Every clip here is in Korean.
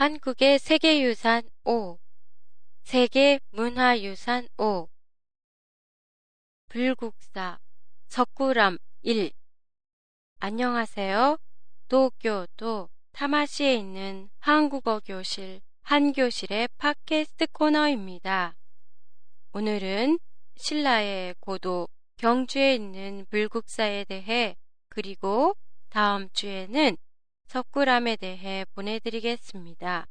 한국의 세계유산 5 세계 문화유산 5 불국사 석굴암 1 안녕하세요. 도쿄도 타마시에 있는 한국어 교실 한교실의 팟캐스트 코너입니다. 오늘은 신라의 고도 경주에 있는 불국사에 대해 그리고 다음 주에는 석굴암에 대해 보내드리겠습니다.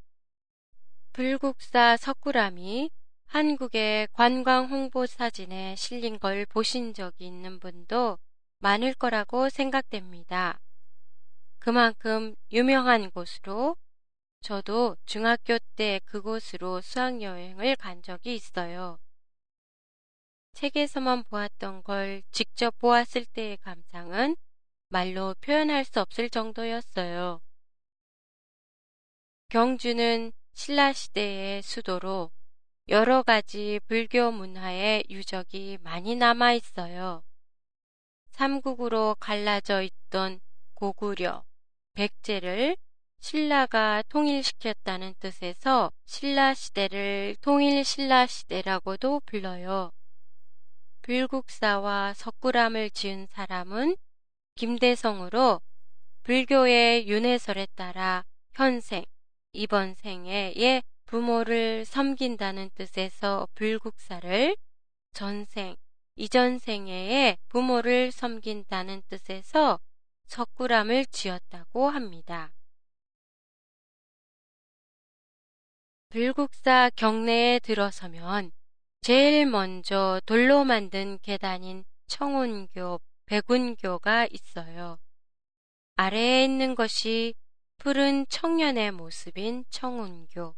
불국사 석굴암이 한국의 관광 홍보 사진에 실린 걸 보신 적이 있는 분도 많을 거라고 생각됩니다. 그만큼 유명한 곳으로 저도 중학교 때 그곳으로 수학여행을 간 적이 있어요. 책에서만 보았던 걸 직접 보았을 때의 감상은 말로 표현할 수 없을 정도였어요. 경주는 신라 시대의 수도로 여러 가지 불교 문화의 유적이 많이 남아 있어요. 삼국으로 갈라져 있던 고구려, 백제를 신라가 통일시켰다는 뜻에서 신라 시대를 통일 신라 시대라고도 불러요. 불국사와 석굴암을 지은 사람은 김대성으로 불교의 윤회설에 따라 현생, 이번 생에의 부모를 섬긴다는 뜻에서 불국사를 전생, 이전 생에의 부모를 섬긴다는 뜻에서 석굴암을 지었다고 합니다. 불국사 경내에 들어서면 제일 먼저 돌로 만든 계단인 청운교 백운교가 있어요. 아래에 있는 것이 푸른 청년의 모습인 청운교,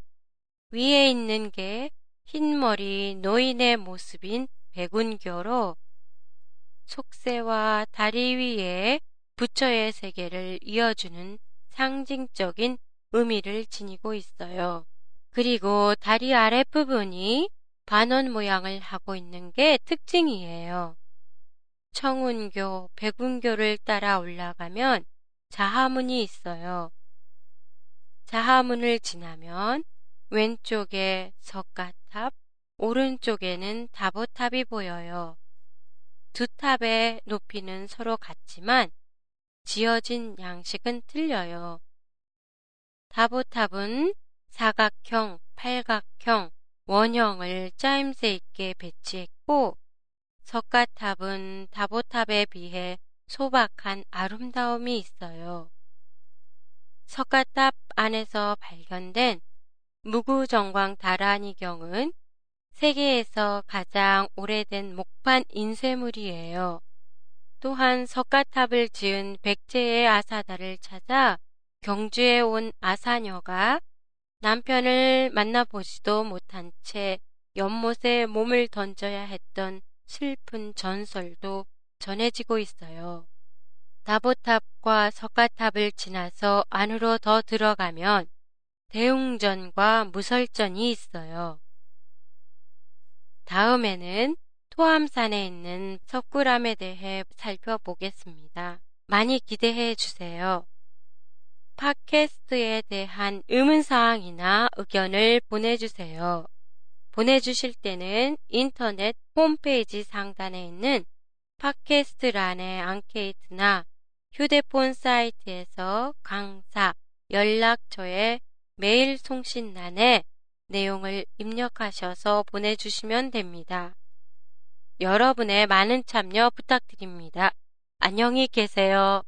위에 있는 게 흰머리 노인의 모습인 백운교로 속세와 다리 위에 부처의 세계를 이어주는 상징적인 의미를 지니고 있어요. 그리고 다리 아랫부분이 반원 모양을 하고 있는 게 특징이에요. 청운교, 백운교를 따라 올라가면 자하문이 있어요. 자하문을 지나면 왼쪽에 석가탑, 오른쪽에는 다보탑이 보여요. 두 탑의 높이는 서로 같지만 지어진 양식은 틀려요. 다보탑은 사각형, 팔각형, 원형을 짜임새 있게 배치했고 다보탑에 비해 소박한 아름다움이 있어요. 석가탑 안에서 발견된 무구정광 다라니경은 세계에서 가장 오래된 목판 인쇄물이에요. 또한 석가탑을 지은 백제의 아사다를 찾아 경주에 온 아사녀가 남편을 만나보지도 못한 채 연못에 몸을 던져야 했던 슬픈 전설도 전해지고 있어요. 다보탑과 석가탑을 지나서 안으로 더 들어가면 대웅전과 무설전이 있어요. 다음에는 토암산에 있는 석굴암에 대해 살펴보겠습니다. 많이 기대해 주세요. 팟캐스트에 대한 의문사항이나 의견을 보내주세요. 보내주실 때는 인터넷 홈페이지 상단에 있는 팟캐스트란의 앙케이트나 휴대폰 사이트에서 강사 연락처에 메일 송신란에 내용을 입력하셔서 보내주시면 됩니다. 여러분의 많은 참여 부탁드립니다. 안녕히 계세요.